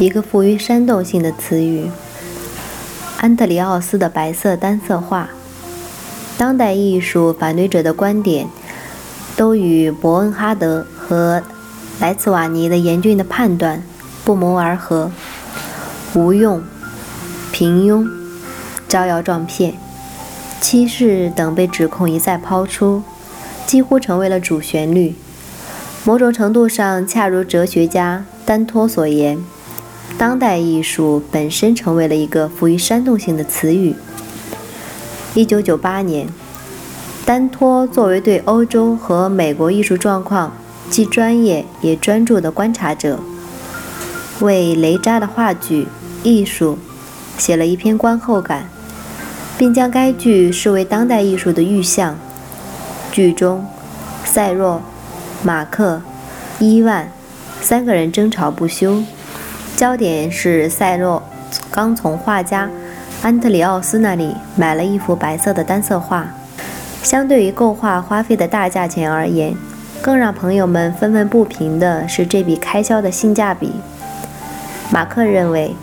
一个富于煽动性的词语。安特里奥斯的白色单色画。当代艺术反对者的观点都与伯恩哈德和莱茨瓦尼的严峻的判断不谋而合。无用、平庸、招摇撞骗、欺世等被指控一再抛出，几乎成为了主旋律。某种程度上，恰如哲学家丹托所言，当代艺术本身成为了一个富于煽动性的词语。一九九八年，丹托作为对欧洲和美国艺术状况既专业也专注的观察者，为雷扎的话剧《艺术》写了一篇观后感，并将该剧视为当代艺术的预象。剧中，塞若、马克、伊万三个人争吵不休，焦点是塞若刚从画家。安特里奥斯那里买了一幅白色的单色画，相对于购画花费的大价钱而言，更让朋友们愤愤不平的是这笔开销的性价比。马克认为，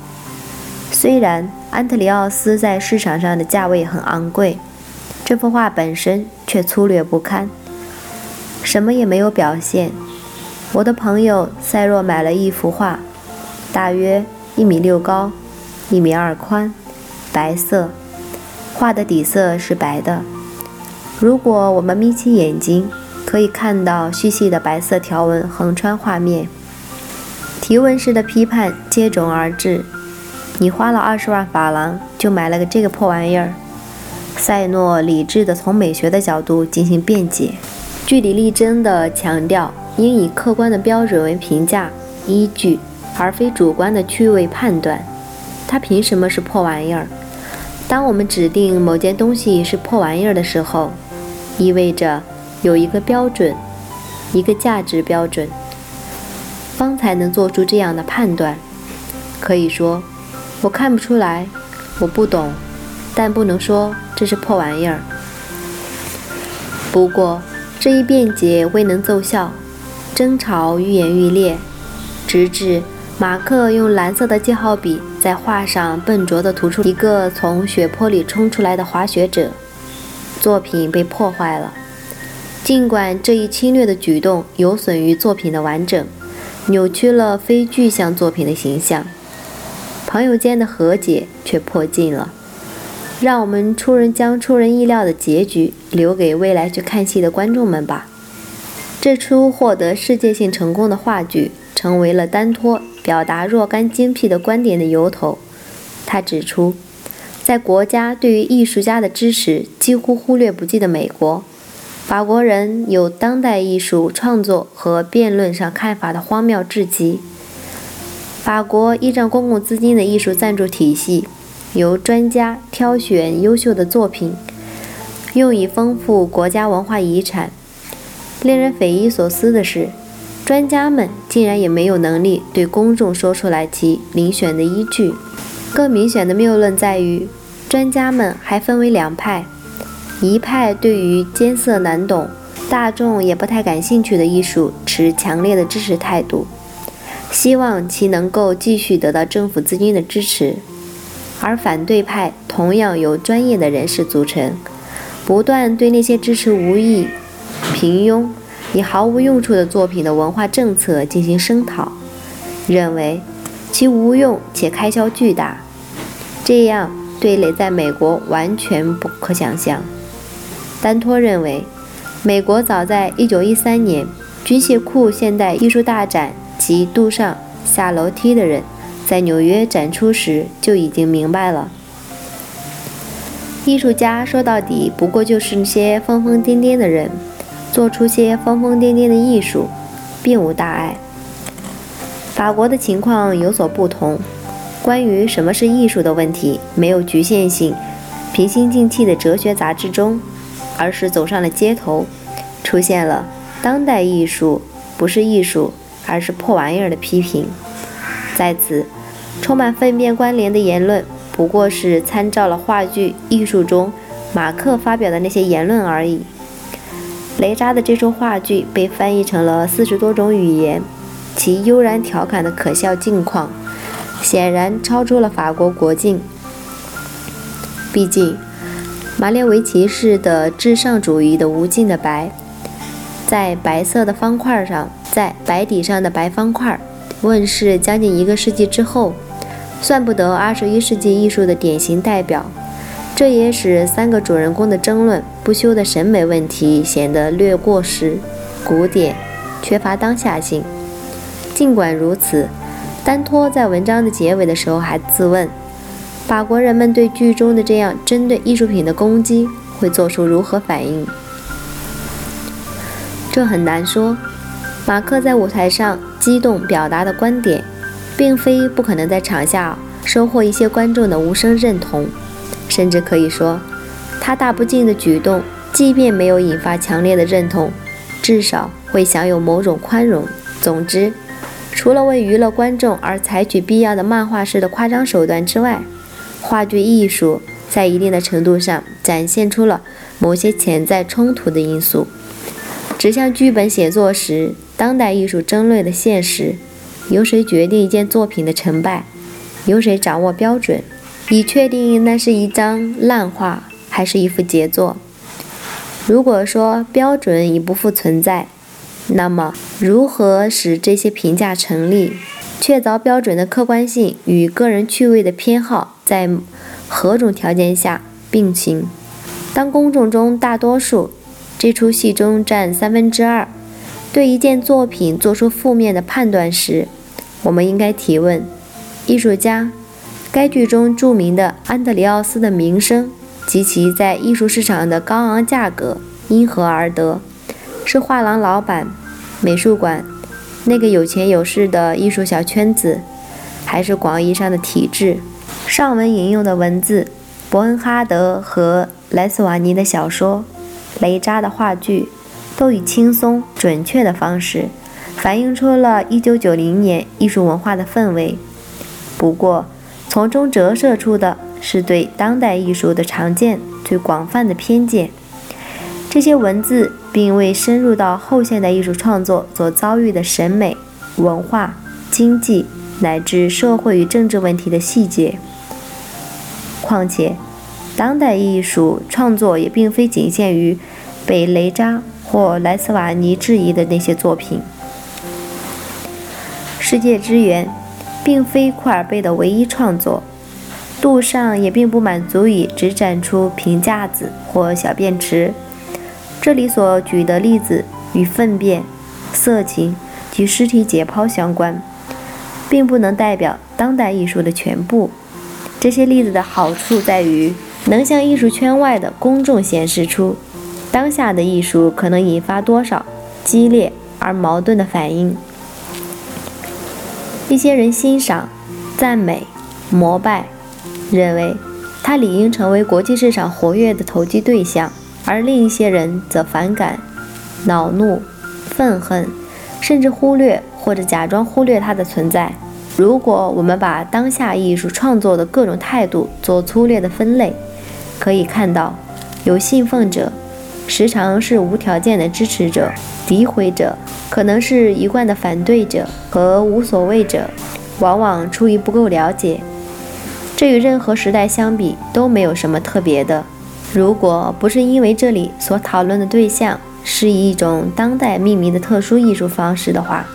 虽然安特里奥斯在市场上的价位很昂贵，这幅画本身却粗略不堪，什么也没有表现。我的朋友塞若买了一幅画，大约一米六高，一米二宽。白色画的底色是白的。如果我们眯起眼睛，可以看到细细的白色条纹横穿画面。提问式的批判接踵而至：“你花了二十万法郎就买了个这个破玩意儿。”塞诺理智地从美学的角度进行辩解，据理力争地强调应以客观的标准为评价依据，而非主观的趣味判断。它凭什么是破玩意儿？当我们指定某件东西是破玩意儿的时候，意味着有一个标准，一个价值标准，方才能做出这样的判断。可以说，我看不出来，我不懂，但不能说这是破玩意儿。不过，这一辩解未能奏效，争吵愈演愈烈，直至。马克用蓝色的记号笔在画上笨拙地涂出一个从血泊里冲出来的滑雪者，作品被破坏了。尽管这一侵略的举动有损于作品的完整，扭曲了非具象作品的形象，朋友间的和解却破镜了。让我们出人将出人意料的结局留给未来去看戏的观众们吧。这出获得世界性成功的话剧成为了丹托。表达若干精辟的观点的由头，他指出，在国家对于艺术家的支持几乎忽略不计的美国，法国人有当代艺术创作和辩论上看法的荒谬至极。法国依仗公共资金的艺术赞助体系，由专家挑选优秀的作品，用以丰富国家文化遗产。令人匪夷所思的是。专家们竟然也没有能力对公众说出来其遴选的依据。更明显的谬论在于，专家们还分为两派：一派对于艰涩难懂、大众也不太感兴趣的艺术持强烈的支持态度，希望其能够继续得到政府资金的支持；而反对派同样由专业的人士组成，不断对那些支持无益、平庸。以毫无用处的作品的文化政策进行声讨，认为其无用且开销巨大，这样对垒在美国完全不可想象。丹托认为，美国早在1913年军械库现代艺术大展及杜上下楼梯的人在纽约展出时就已经明白了，艺术家说到底不过就是那些疯疯癫癫的人。做出些疯疯癫癫的艺术，并无大碍。法国的情况有所不同，关于什么是艺术的问题没有局限性，平心静气的哲学杂志中，而是走上了街头，出现了当代艺术不是艺术，而是破玩意儿的批评。在此，充满粪便关联的言论不过是参照了话剧艺术中马克发表的那些言论而已。雷扎的这出话剧被翻译成了四十多种语言，其悠然调侃的可笑境况，显然超出了法国国境。毕竟，马列维奇式的至上主义的无尽的白，在白色的方块上，在白底上的白方块，问世将近一个世纪之后，算不得二十一世纪艺术的典型代表。这也使三个主人公的争论不休的审美问题显得略过时、古典、缺乏当下性。尽管如此，丹托在文章的结尾的时候还自问：法国人们对剧中的这样针对艺术品的攻击会做出如何反应？这很难说。马克在舞台上激动表达的观点，并非不可能在场下收获一些观众的无声认同。甚至可以说，他大不敬的举动，即便没有引发强烈的认同，至少会享有某种宽容。总之，除了为娱乐观众而采取必要的漫画式的夸张手段之外，话剧艺术在一定的程度上展现出了某些潜在冲突的因素，指向剧本写作时当代艺术争论的现实：由谁决定一件作品的成败？由谁掌握标准？以确定那是一张烂画还是一幅杰作。如果说标准已不复存在，那么如何使这些评价成立？确凿标准的客观性与个人趣味的偏好在何种条件下并行？当公众中大多数这出戏中占三分之二对一件作品做出负面的判断时，我们应该提问：艺术家。该剧中著名的安德里奥斯的名声及其在艺术市场的高昂价格因何而得？是画廊老板、美术馆那个有钱有势的艺术小圈子，还是广义上的体制？上文引用的文字，伯恩哈德和莱斯瓦尼的小说，雷扎的话剧，都以轻松准确的方式反映出了1990年艺术文化的氛围。不过，从中折射出的是对当代艺术的常见、最广泛的偏见。这些文字并未深入到后现代艺术创作所遭遇的审美、文化、经济乃至社会与政治问题的细节。况且，当代艺术创作也并非仅限于被雷扎或莱斯瓦尼质疑的那些作品。世界之源。并非库尔贝的唯一创作，杜尚也并不满足于只展出平架子或小便池。这里所举的例子与粪便、色情及尸体解剖相关，并不能代表当代艺术的全部。这些例子的好处在于能向艺术圈外的公众显示出，当下的艺术可能引发多少激烈而矛盾的反应。一些人欣赏、赞美、膜拜，认为它理应成为国际市场活跃的投机对象；而另一些人则反感、恼怒、愤恨，甚至忽略或者假装忽略它的存在。如果我们把当下艺术创作的各种态度做粗略的分类，可以看到，有信奉者，时常是无条件的支持者。诋毁者可能是一贯的反对者和无所谓者，往往出于不够了解。这与任何时代相比都没有什么特别的。如果不是因为这里所讨论的对象是以一种当代命名的特殊艺术方式的话，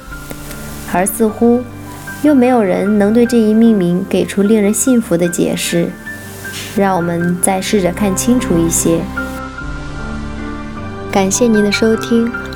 而似乎又没有人能对这一命名给出令人信服的解释。让我们再试着看清楚一些。感谢您的收听。